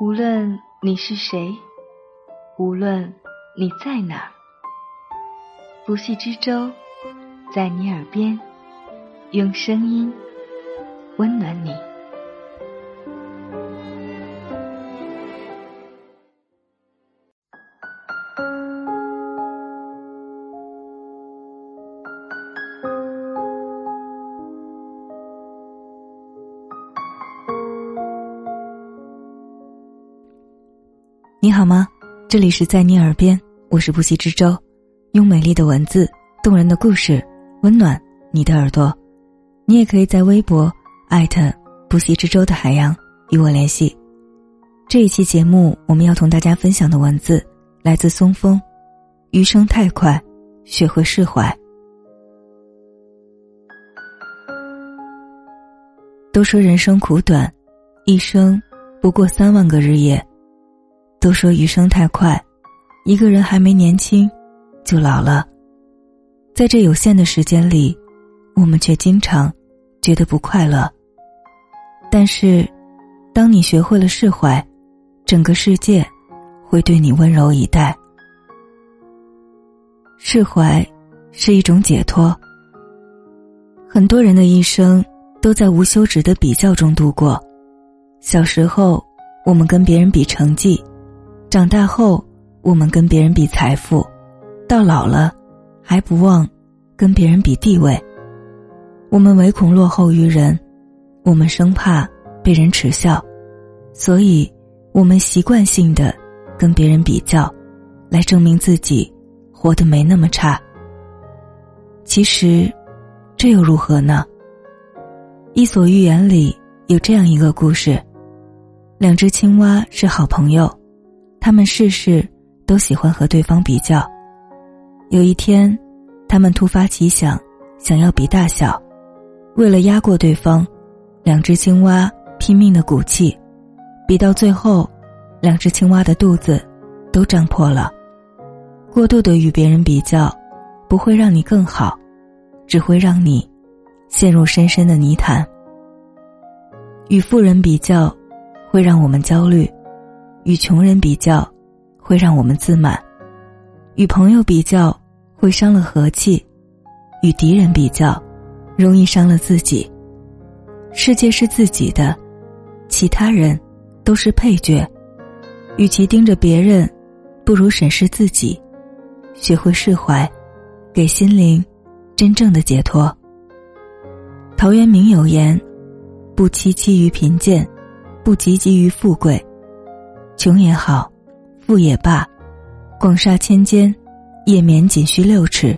无论你是谁，无论你在哪儿，不系之舟在你耳边，用声音温暖你。你好吗？这里是在你耳边，我是不息之舟，用美丽的文字、动人的故事温暖你的耳朵。你也可以在微博艾特不息之舟的海洋与我联系。这一期节目我们要同大家分享的文字来自松风，余生太快，学会释怀。都说人生苦短，一生不过三万个日夜。都说余生太快，一个人还没年轻，就老了。在这有限的时间里，我们却经常觉得不快乐。但是，当你学会了释怀，整个世界会对你温柔以待。释怀是一种解脱。很多人的一生都在无休止的比较中度过。小时候，我们跟别人比成绩。长大后，我们跟别人比财富；到老了，还不忘跟别人比地位。我们唯恐落后于人，我们生怕被人耻笑，所以，我们习惯性的跟别人比较，来证明自己活得没那么差。其实，这又如何呢？《伊索寓言》里有这样一个故事：两只青蛙是好朋友。他们事事都喜欢和对方比较。有一天，他们突发奇想，想要比大小。为了压过对方，两只青蛙拼命的鼓气，比到最后，两只青蛙的肚子都胀破了。过度的与别人比较，不会让你更好，只会让你陷入深深的泥潭。与富人比较，会让我们焦虑。与穷人比较，会让我们自满；与朋友比较，会伤了和气；与敌人比较，容易伤了自己。世界是自己的，其他人都是配角。与其盯着别人，不如审视自己，学会释怀，给心灵真正的解脱。陶渊明有言：“不戚戚于贫贱，不汲汲于富贵。”穷也好，富也罢，广厦千间，夜眠仅需六尺；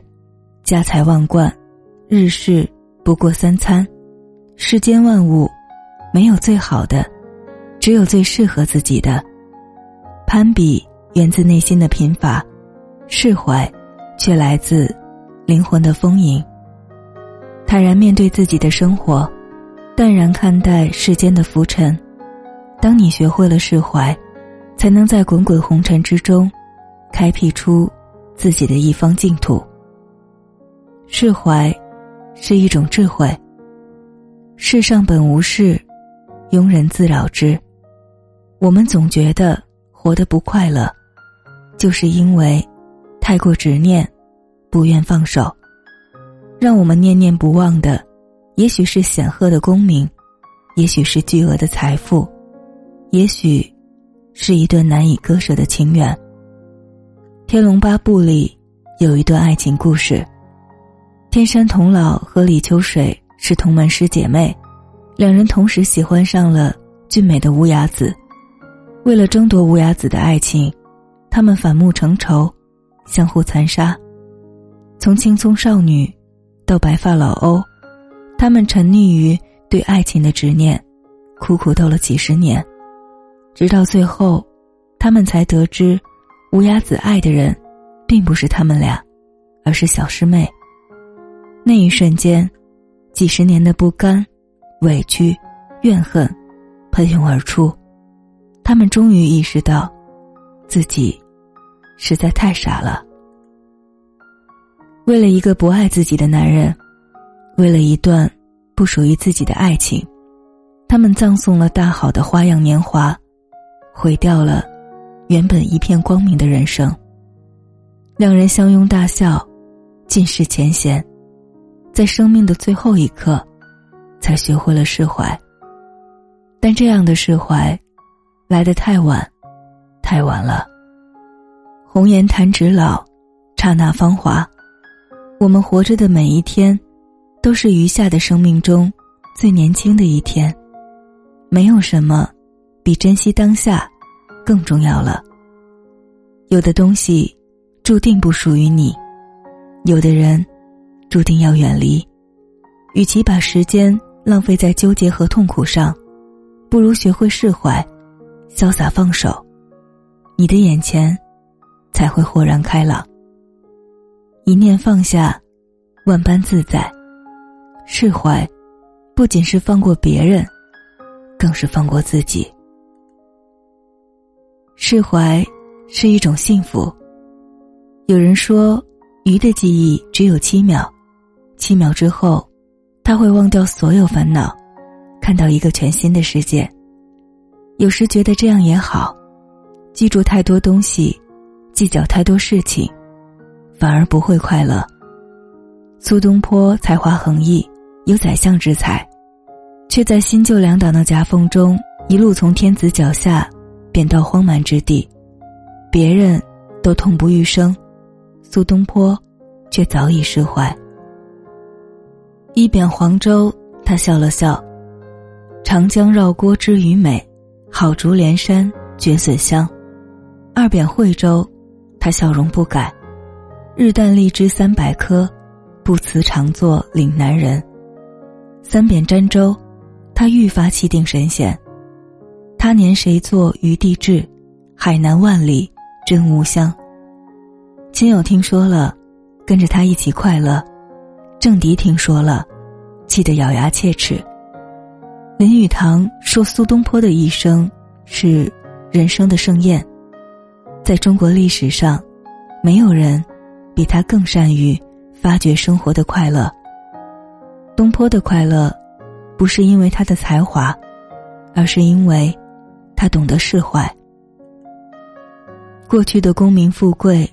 家财万贯，日事不过三餐。世间万物，没有最好的，只有最适合自己的。攀比源自内心的贫乏，释怀，却来自灵魂的丰盈。坦然面对自己的生活，淡然看待世间的浮沉。当你学会了释怀。才能在滚滚红尘之中，开辟出自己的一方净土。释怀是一种智慧。世上本无事，庸人自扰之。我们总觉得活得不快乐，就是因为太过执念，不愿放手。让我们念念不忘的，也许是显赫的功名，也许是巨额的财富，也许。是一段难以割舍的情缘。《天龙八部》里有一段爱情故事：天山童姥和李秋水是同门师姐妹，两人同时喜欢上了俊美的乌鸦子。为了争夺乌鸦子的爱情，他们反目成仇，相互残杀。从青葱少女到白发老欧，他们沉溺于对爱情的执念，苦苦斗了几十年。直到最后，他们才得知，乌鸦子爱的人，并不是他们俩，而是小师妹。那一瞬间，几十年的不甘、委屈、怨恨，喷涌而出。他们终于意识到，自己实在太傻了。为了一个不爱自己的男人，为了一段不属于自己的爱情，他们葬送了大好的花样年华。毁掉了原本一片光明的人生。两人相拥大笑，尽释前嫌，在生命的最后一刻，才学会了释怀。但这样的释怀，来得太晚，太晚了。红颜弹指老，刹那芳华。我们活着的每一天，都是余下的生命中最年轻的一天。没有什么，比珍惜当下更重要了。有的东西，注定不属于你；有的人，注定要远离。与其把时间浪费在纠结和痛苦上，不如学会释怀，潇洒放手。你的眼前，才会豁然开朗。一念放下，万般自在。释怀，不仅是放过别人，更是放过自己。释怀是一种幸福。有人说，鱼的记忆只有七秒，七秒之后，他会忘掉所有烦恼，看到一个全新的世界。有时觉得这样也好，记住太多东西，计较太多事情。反而不会快乐。苏东坡才华横溢，有宰相之才，却在新旧两党的夹缝中，一路从天子脚下贬到荒蛮之地。别人都痛不欲生，苏东坡却早已释怀。一贬黄州，他笑了笑：“长江绕郭知鱼美，好竹连山绝笋香。”二贬惠州，他笑容不改。日啖荔枝三百颗，不辞常作岭南人。三贬儋州，他愈发气定神闲。他年谁作余地志？海南万里真无香。亲友听说了，跟着他一起快乐；政敌听说了，气得咬牙切齿。林语堂说：“苏东坡的一生是人生的盛宴，在中国历史上，没有人。”比他更善于发掘生活的快乐。东坡的快乐，不是因为他的才华，而是因为他懂得释怀。过去的功名富贵，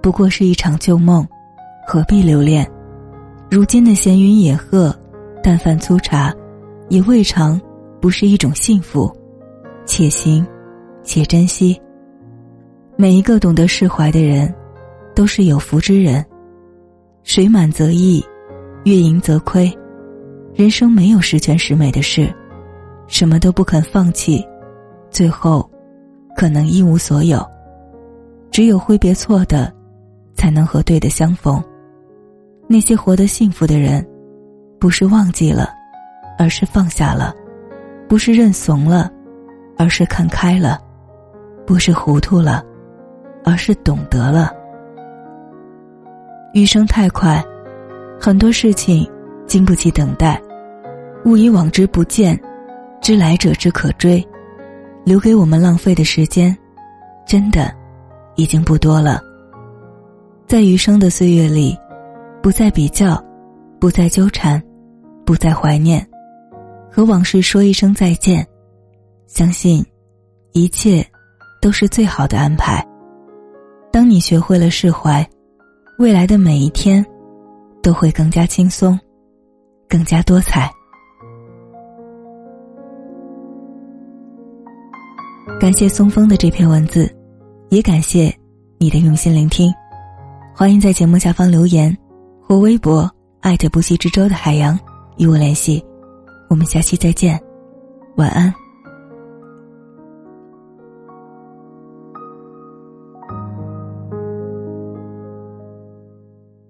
不过是一场旧梦，何必留恋？如今的闲云野鹤，淡饭粗茶，也未尝不是一种幸福。且行，且珍惜。每一个懂得释怀的人。都是有福之人，水满则溢，月盈则亏。人生没有十全十美的事，什么都不肯放弃，最后可能一无所有。只有挥别错的，才能和对的相逢。那些活得幸福的人，不是忘记了，而是放下了；不是认怂了，而是看开了；不是糊涂了，而是懂得了。余生太快，很多事情经不起等待。勿以往之不谏，知来者之可追。留给我们浪费的时间，真的已经不多了。在余生的岁月里，不再比较，不再纠缠，不再怀念，和往事说一声再见。相信，一切都是最好的安排。当你学会了释怀。未来的每一天，都会更加轻松，更加多彩。感谢松风的这篇文字，也感谢你的用心聆听。欢迎在节目下方留言，或微博艾特不息之舟的海洋与我联系。我们下期再见，晚安。